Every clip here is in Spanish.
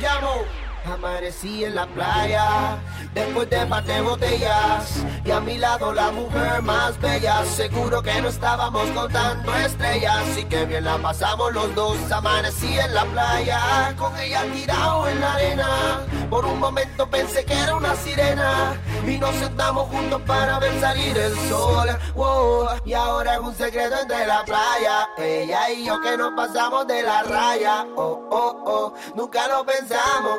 Gamo. Amanecí en la playa, después de par de botellas, y a mi lado la mujer más bella. Seguro que no estábamos contando estrellas, y que bien la pasamos los dos. Amanecí en la playa, con ella tirado en la arena. Por un momento pensé que era una sirena, y nos sentamos juntos para ver salir el sol. Wow, y ahora es un secreto entre la playa, ella y yo que nos pasamos de la raya. Oh, oh, oh, nunca lo pensamos,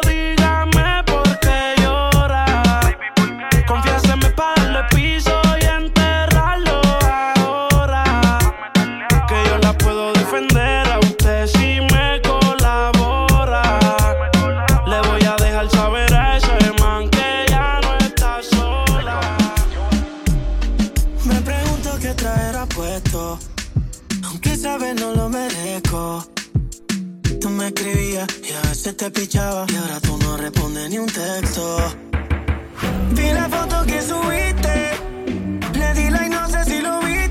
Veces te pichaba. Y ahora tú no respondes ni un texto. Vi la foto que subiste. Le di like, no sé si lo viste.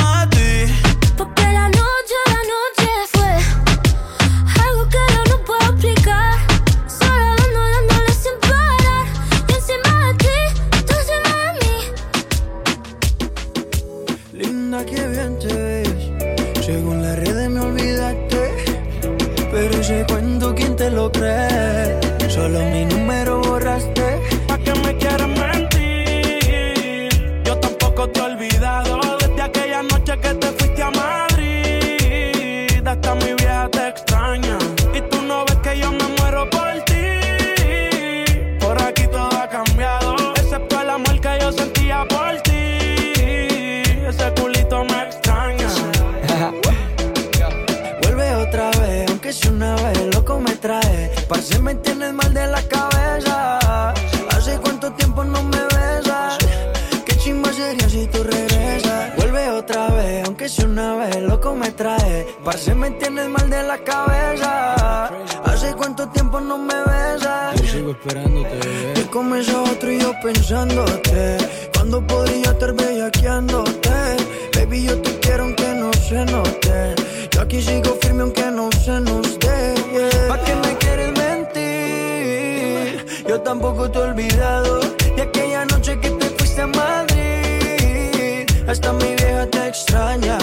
Parce, me tienes mal de la cabeza. Hace cuánto tiempo no me besas. Yo sigo esperándote. Te comes a otro y yo pensándote. Cuando podría estar bellaqueándote. Baby, yo te quiero aunque no se note. Yo aquí sigo firme aunque no se nos dé. Yeah. ¿Pa' qué me quieres mentir? Yo tampoco te he olvidado de aquella noche que te fuiste a Madrid. Hasta mi vieja te extraña.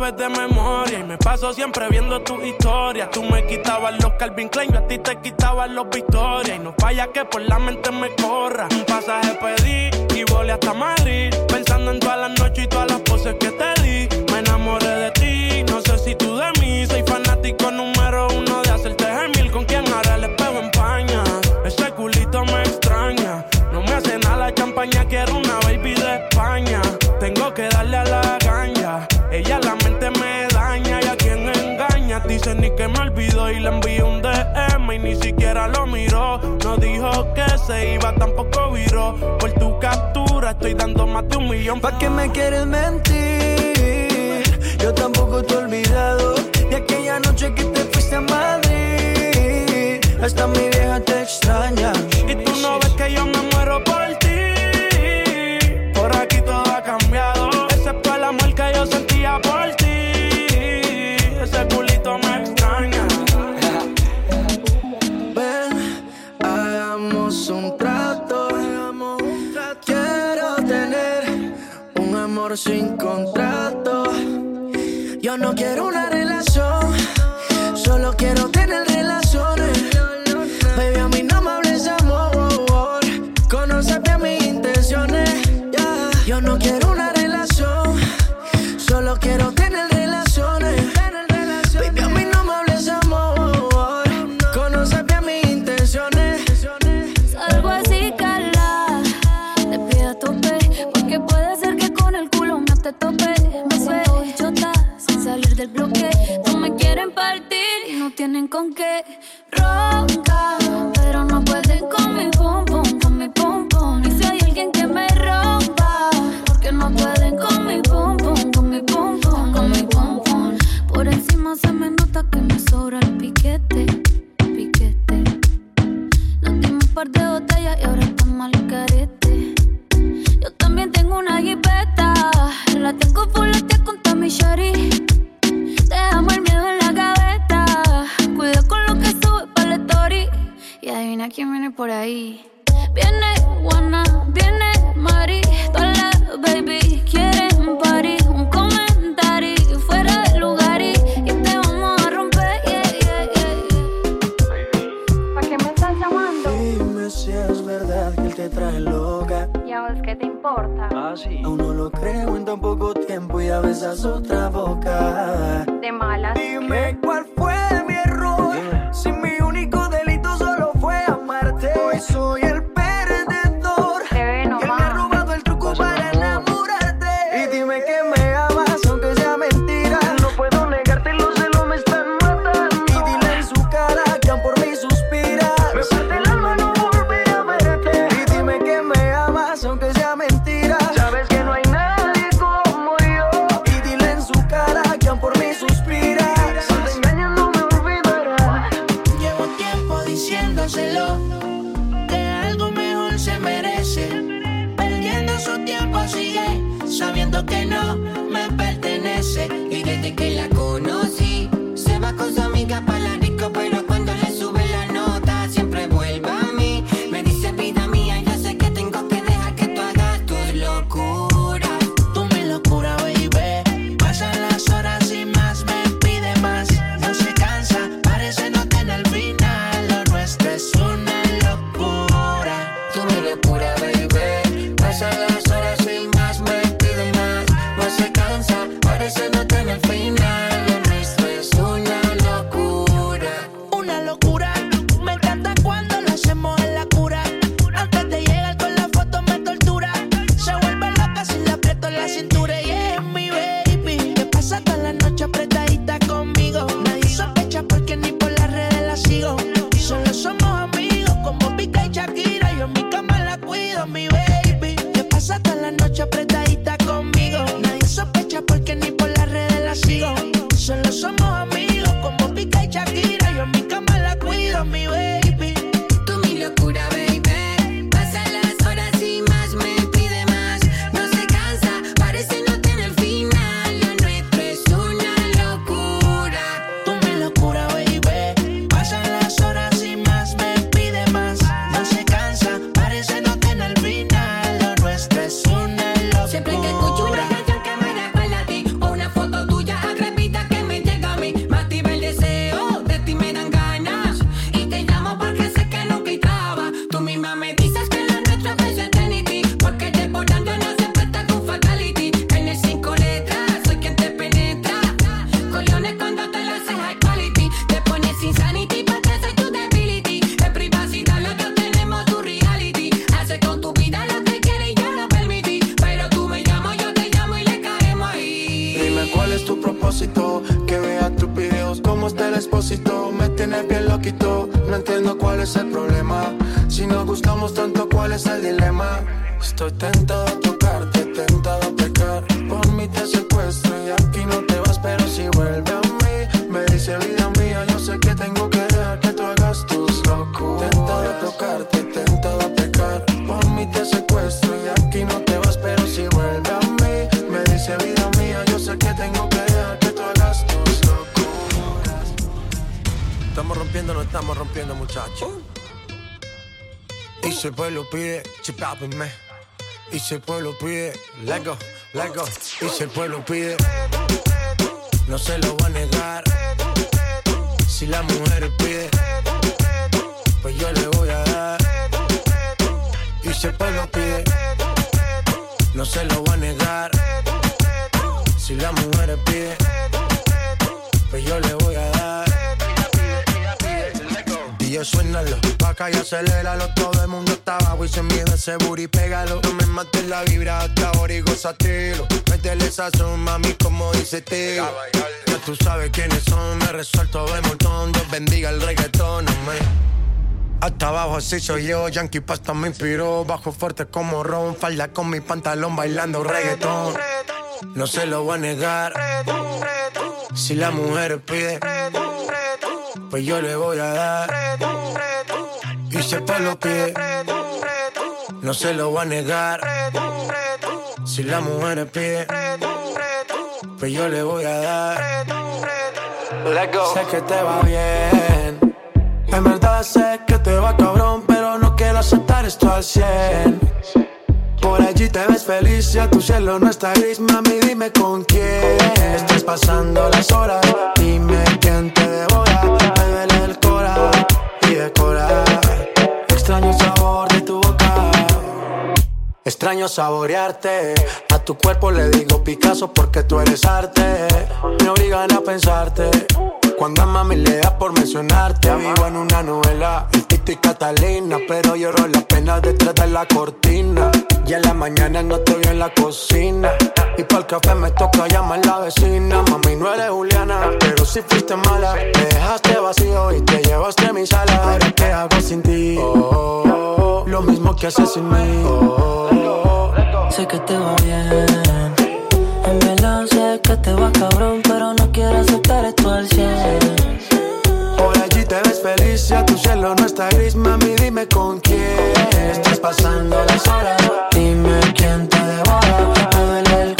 Sabes de memoria. Y me paso siempre viendo tus historias. Tú me quitabas los Calvin Klein, yo a ti te quitabas los Victoria. Y no falla que por la mente me corra. Un pasaje pedí y volé hasta Madrid. Pensando en todas las noches y todas las poses que te di. Me enamoré de ti, no sé si tú de mí. Soy fanático número uno y le envié un DM y ni siquiera lo miró. No dijo que se iba, tampoco viró. Por tu captura estoy dando más de un millón. ¿Pa' qué me quieres mentir? Yo tampoco te he olvidado de aquella noche que te fuiste a Madrid. Hasta mi vieja te extraña. Por encima se me nota que me diciéndoselo. Que algo mejor se merece. Perdiendo su tiempo sigue sabiendo que no me pertenece. Y desde que la conocí, se va con su amiga para la disco, pero no estamos rompiendo, muchachos. Y si el pueblo pide, chipápenme. Y si el pueblo pide, let go, let go. Y si el pueblo pide, no se lo va a negar. Si la mujer pide, pues yo le voy a dar. Y si el pueblo pide, no se lo va a negar. Si la mujer pide, pues yo le voy a dar. DJ suénalo, pa' acá y aceléralo Todo el mundo está abajo y se mide ese booty, pégalo. No me mates la vibra hasta ahora y gozatelo Métele sazón, mami, como dice tío Ya tú sabes quiénes son, me resuelto de montón. Dios bendiga el reggaetón, hasta abajo así soy yo, Yankee Pasta me inspiró. Bajo fuerte como Ron, falda con mi pantalón bailando reggaetón. No se lo voy a negar. Si la mujer pide Pues yo le voy a dar Y si el pueblo pide No se lo voy a negar Si la mujer pide Pues yo le voy a dar Sé que te va bien en verdad sé que te va cabrón, pero no quiero aceptar esto al 100. Por allí te ves feliz, ya tu cielo no está gris, mami, dime con quién. Estás pasando las horas, dime quién te devora. Extraño sabor de tu boca. Extraño saborearte. A tu cuerpo le digo Picasso porque tú eres arte. Me obligan a pensarte. Cuando a mami le da por mencionarte, vivo en una novela. El Tito y Catalina, pero lloro la pena detrás de la cortina. Y en la mañana no te en la cocina. Y para el café me toca llamar la vecina. Mami, no eres Juliana, pero si fuiste mala. Me dejaste vacío y te llevaste mi sala. Ahora, ¿qué hago sin ti? Oh, lo mismo que haces sin mí. Oh, Sé que te va bien. En verdad sé que te va cabrón, pero no quiero aceptar esto al 100. Por allí te ves feliz, ya tu cielo no está gris, mami, dime con quién estás pasando las horas. Dime quién te devora. Me duele el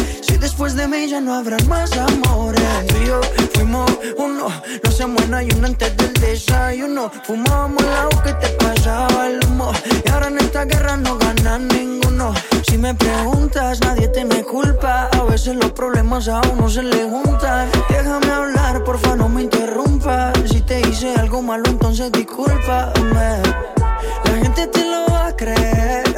Después de mí ya no habrá más amores. Tú y yo fuimos uno. No se muera y uno antes del desayuno. Fumábamos la agua que te pasaba el humo. Y ahora en esta guerra no gana ninguno. Si me preguntas, nadie te me culpa. A veces los problemas a uno se le juntan. Déjame hablar, porfa, no me interrumpas. Si te hice algo malo, entonces discúlpame. La gente te lo va a creer.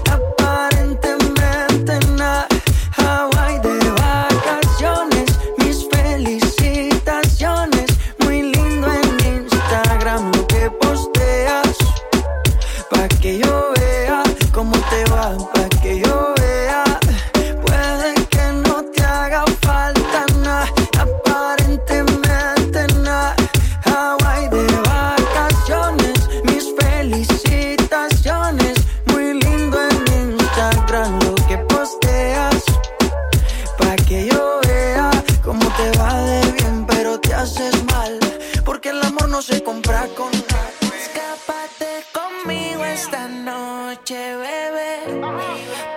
cómo te va de bien, pero te haces mal. Porque el amor no se compra con nada. Escápate conmigo esta noche, bebé.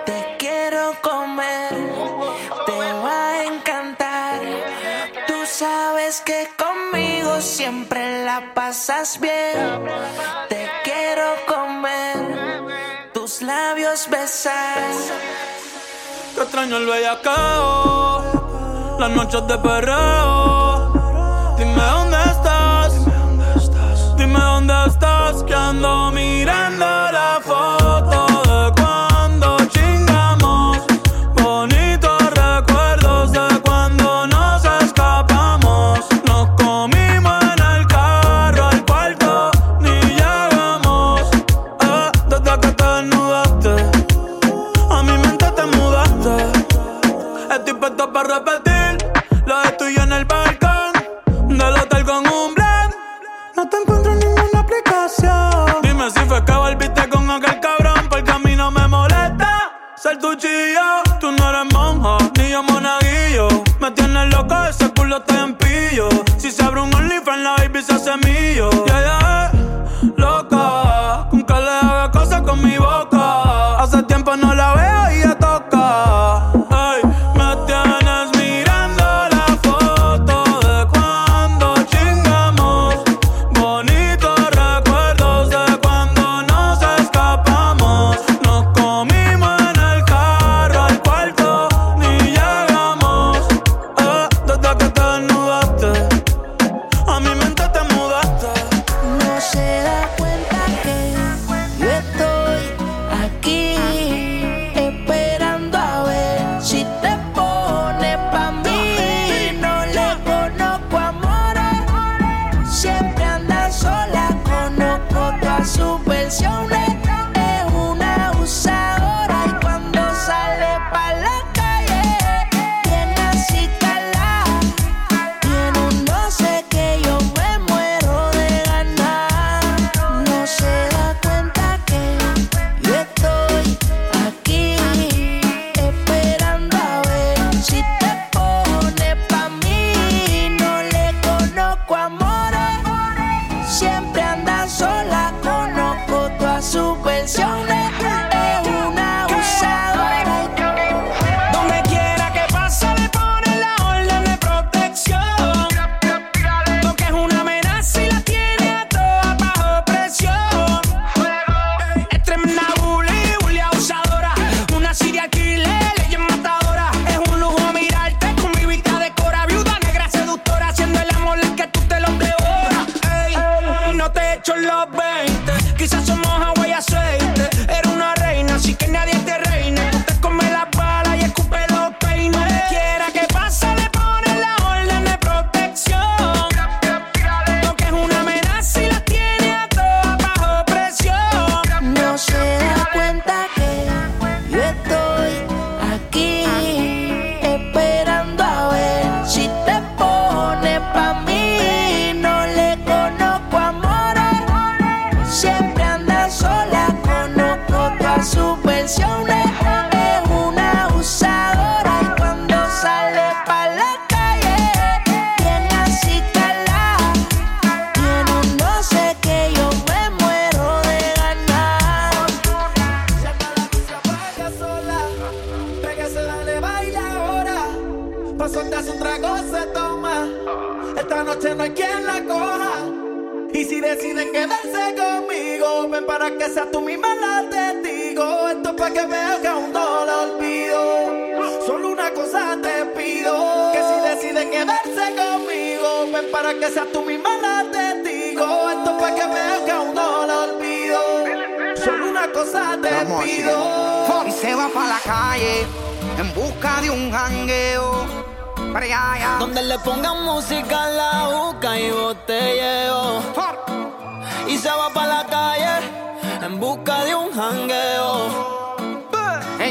Te quiero comer, te va a encantar. Tú sabes que conmigo siempre la pasas bien. Te quiero comer, tus labios besar. Que extraño el bellacao, las noches de perreo. Dime dónde estás, dime dónde estás, que ando mirando tu chillo. Tú no eres monja, ni yo monaguillo. Me tienes loco, ese culo está en pillo. Si se abre un OnlyFans, la baby se hace mío. Ya, ya, pégase, dale, baila ahora. Pa' soltarse un trago se toma. Esta noche no hay quien la coja. Y si deciden quedarse conmigo, ven para que seas tú misma la testigo. Esto es pa' que veas que aún no la olvido. Solo una cosa te pido: que si deciden quedarse conmigo, ven para que seas tú misma la testigo. Esto es pa' que veas que aún no la olvido. Una cosa te pido. Y se va para la calle en busca de un jangueo. Donde le pongan música la boca y botelleo. Y se va para la calle en busca de un jangueo.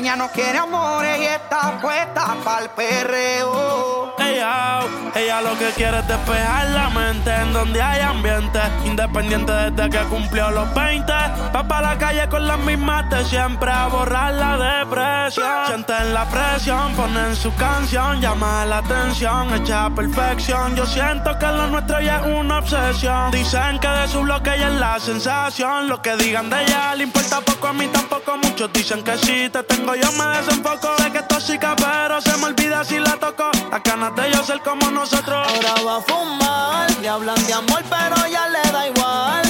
Ella no quiere amores y está puesta para el perreo. Ella, ella lo que quiere es despejar la mente en donde hay ambiente. Independiente desde que cumplió los 20. Va para la calle con las mismas de siempre a borrar la depresión. Sienten la presión, ponen su canción, llama la atención, echa perfección. Yo siento que lo nuestro ya es una obsesión. Dicen que de su bloque ella es la sensación. Lo que digan de ella le importa poco, a mí tampoco. Muchos dicen que si te tengo yo me desenfoco. De que es tóxica, pero se me olvida si la toco. Las ganas de yo ser como nosotros. Ahora va a fumar, le hablan de amor, pero ya le da igual.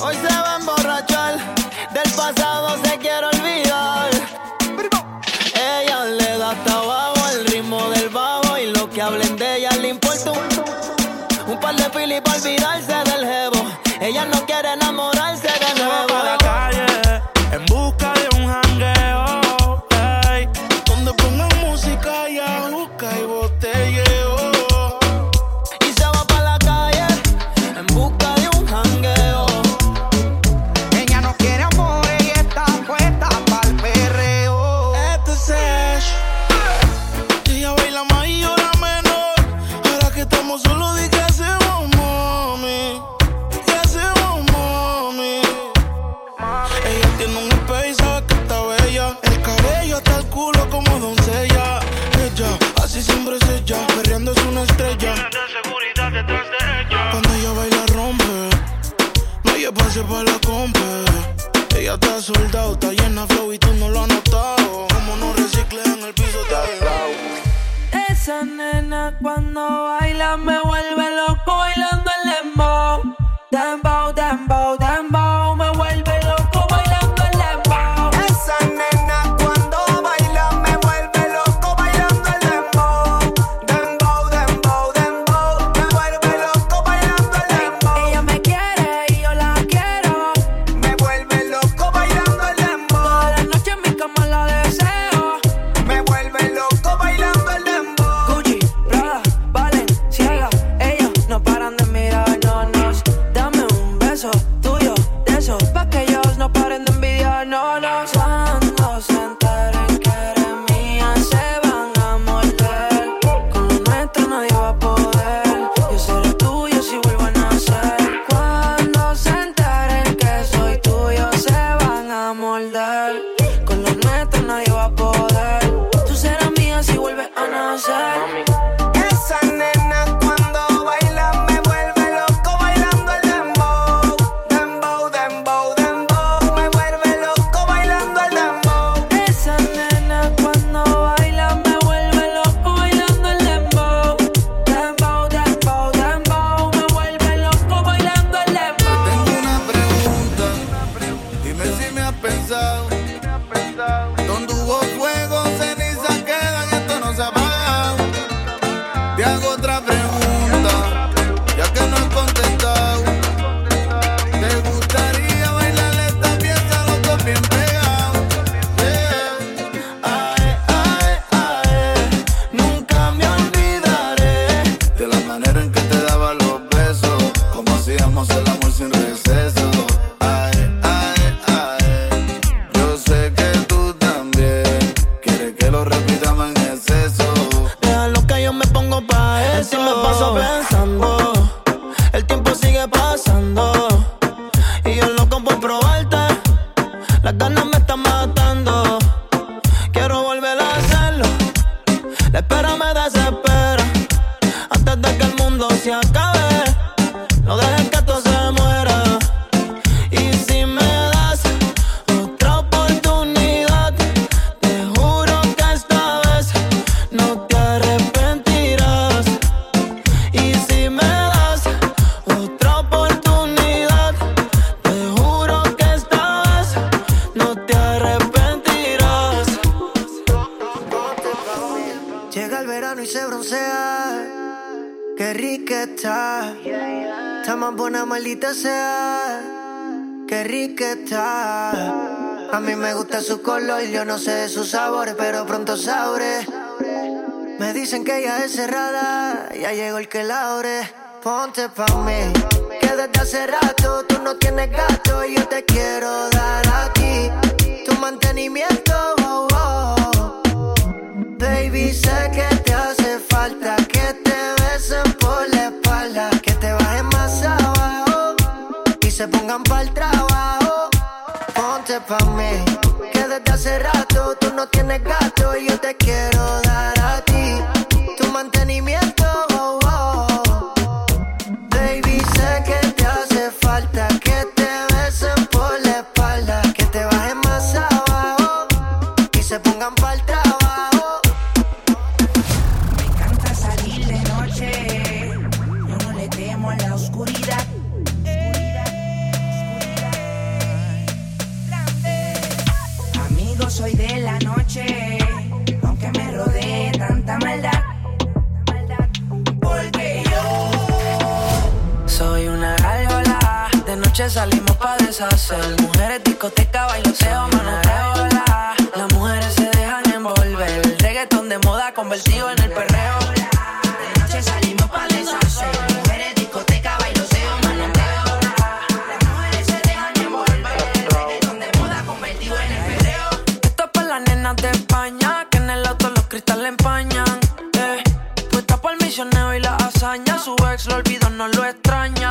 Hoy se va a emborrachar, del pasado se quiere olvidar. Ella le da hasta abajo el ritmo del bajo y lo que hablen de ella le importa un, par de pili para olvidarse del jevo. Ella no quiere enamorarse que si me has pensado. El verano y se broncea. Qué rica está. Está más buena, maldita sea. Qué rica está. A mí me gusta su color, yo no sé de sus sabores, pero pronto sabré. Me dicen que ella es cerrada, ya llegó el que la abre. Ponte pa' mí, que desde hace rato tú no tienes gato y yo te quiero dar a ti tu mantenimiento. Baby, sé que te hace falta que te besen por la espalda, que te bajen más abajo y se pongan para el trabajo. Ponte pa' mí, que desde hace rato tú no tienes gato y yo te noche salimos pa' deshacer. Mujeres, discoteca, bailoteo, manoteo, la. Las mujeres se dejan envolver. El reggaetón de moda convertido en el perreo. de noche salimos pa' deshacer. Mujeres, discoteca, bailoteo, manoteo. Las mujeres se dejan envolver. El reggaetón de moda convertido en el perreo. Esto es para las nenas de España, que en el auto los cristales empañan. Eh. Puesta por el misionero y la hazaña, su ex lo olvidó, no lo extraña.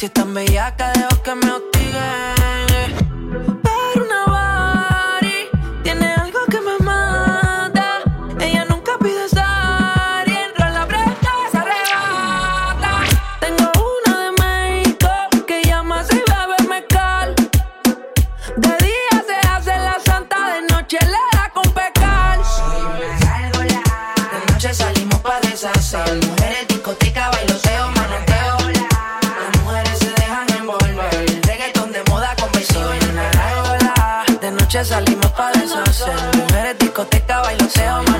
Si están bellacas, dejo que discoteca, bailoteo,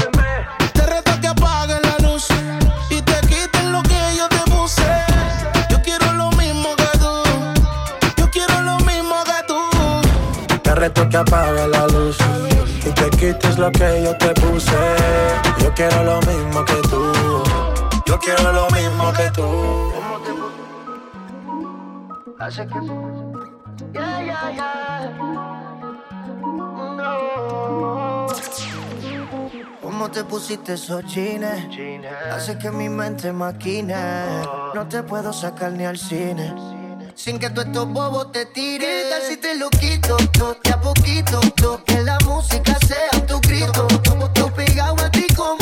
Te reto que apague la luz y te quites lo que yo te puse. Yo quiero lo mismo que tú. Yo quiero lo mismo que tú. Hace que. Yeah, yeah, yeah. No. ¿Cómo te pusiste esos jeans? Hace que mi mente maquine. No te puedo sacar ni al cine. Sin que tú estos bobos te tiren. ¿Qué tal si te lo quito? To, de a poquito. to, que la música sea tu grito. Tú pegado a ti como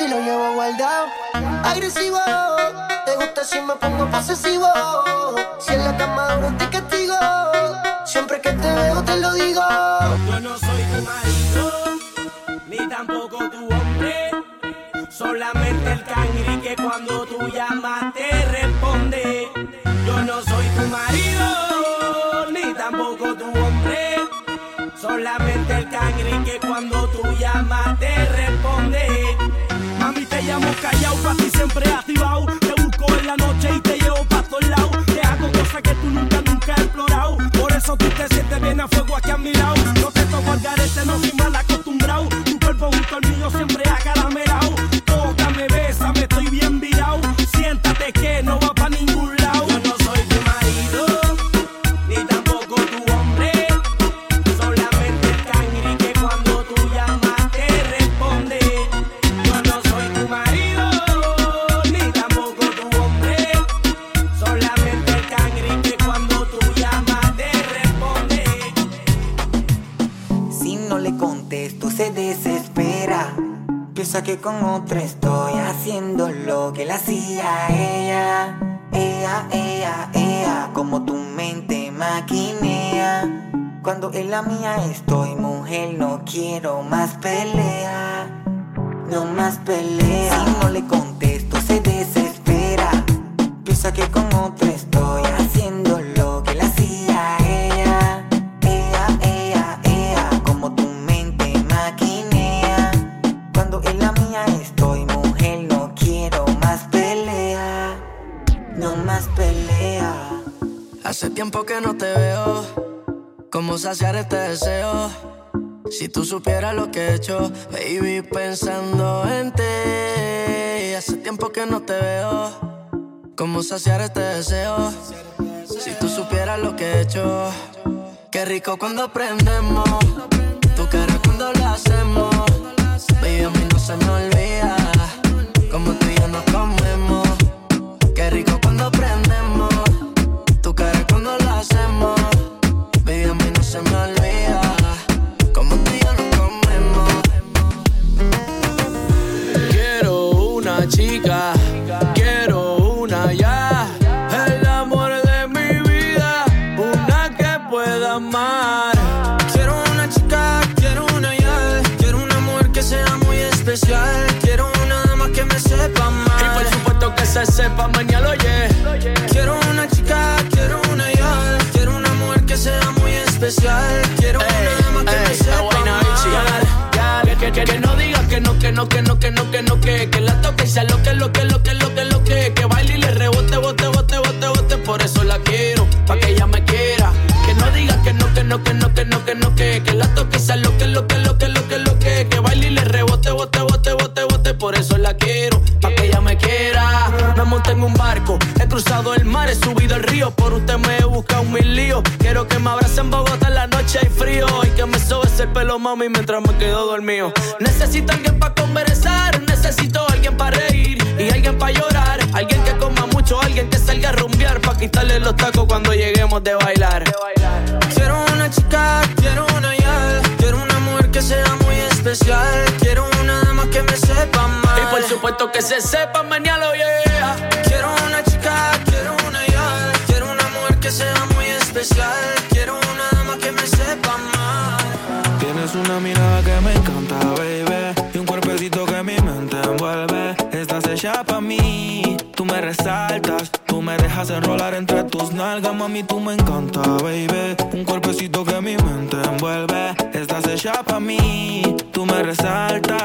y lo llevo guardado. Agresivo, te gusta si me pongo posesivo. Si en la cama duro te castigo. Siempre que te veo te lo digo. Yo no soy tu marido, ni tampoco tu hombre. Solamente el cangri que cuando tú llamas te responde. Yo no soy tu marido, ni tampoco tu hombre. Solamente el cangri que cuando tú Mami, te llamo callado, pa' ti siempre activado. Maquinea. Cuando en la mía estoy mujer no quiero más pelea. No más pelea. Si no le contesto tiempo que no te veo. ¿Cómo saciar este deseo? Si tú supieras lo que he hecho, baby, pensando en ti. Hace tiempo que no te veo. ¿Cómo saciar este deseo? Si tú supieras lo que he hecho. Qué rico cuando aprendemos. Tu cara cuando lo hacemos. Baby, a mí no se me olvida. Como tú y yo nos comemos. Pueda amar. Quiero una chica, quiero una ya. Quiero una mujer que sea muy especial. Quiero una dama que me sepa más. Y por supuesto que se sepa mañana, oye. Quiero una chica, quiero una ya. Quiero una mujer que sea muy especial. Quiero una dama que me sepa más. Que, que, que no diga que no, que no, que no, que no, que no, que, que la toque y sea lo que, lo que, lo que, lo que la toque sea lo que, lo que, lo que, lo que, lo que, que baile y le rebote, bote, bote, bote, bote, por eso la quiero, pa' que ella me quiera. Me monté en un barco, he cruzado el mar, he subido el río, por usted me he buscado mil líos. Quiero que me abrace en Bogotá en la noche hay frío y que me sobe ese pelo, mami, mientras me quedo dormido. Necesito alguien para conversar, necesito alguien para reír y alguien para llorar. Alguien que coma mucho, alguien que salga a rumbear para quitarle los tacos cuando lleguemos de bailar. Que se sepa, mañana lo yeah. Quiero una chica, quiero una ya. Quiero una mujer que sea muy especial. Quiero una dama que me sepa más. Tienes una mirada que me encanta, baby. Y un cuerpecito que mi mente envuelve. Estás hecha pa' mí. Tú me resaltas, tú me dejas enrolar entre tus nalgas, mami, tú me encanta, baby. Un cuerpecito que mi mente envuelve, estás hecha pa' mí, tú me resaltas.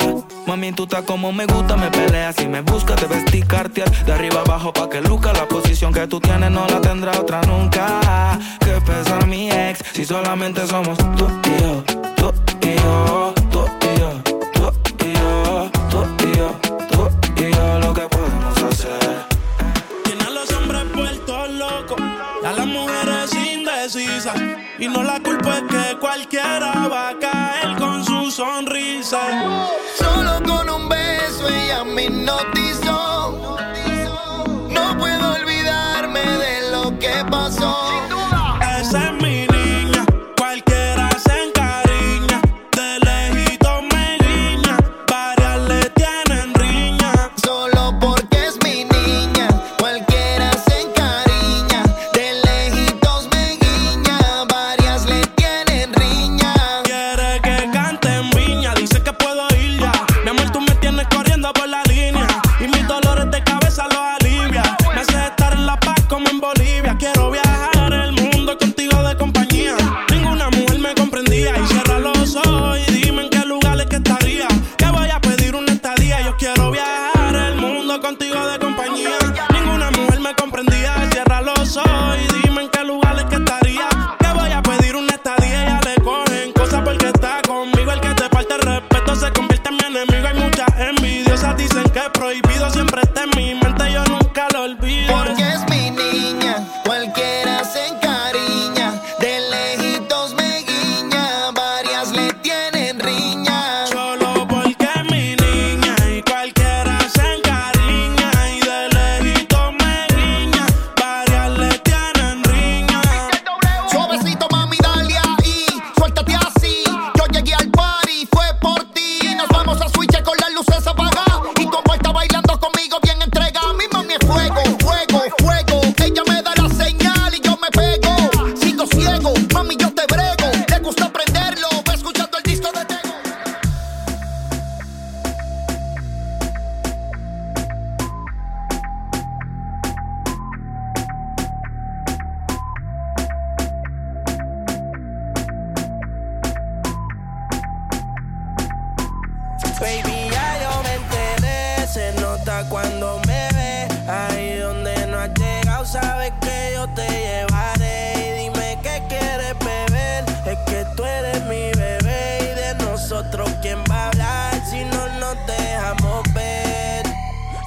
Tú estás como me gusta, me peleas y me buscas, te vestir cartier de arriba abajo pa' que luca. La posición que tú tienes no la tendrá otra nunca. Que pesa mi ex, si solamente somos tú y yo, tú y yo, tú y yo, tú y yo, tú y yo, tú y yo, lo que podemos hacer. Tiene a los hombres puestos locos, a las mujeres indecisas. Y no la culpa es que cualquiera va a caer con su sonrisa. Hipnotizó. No puedo olvidarme de lo que pasó.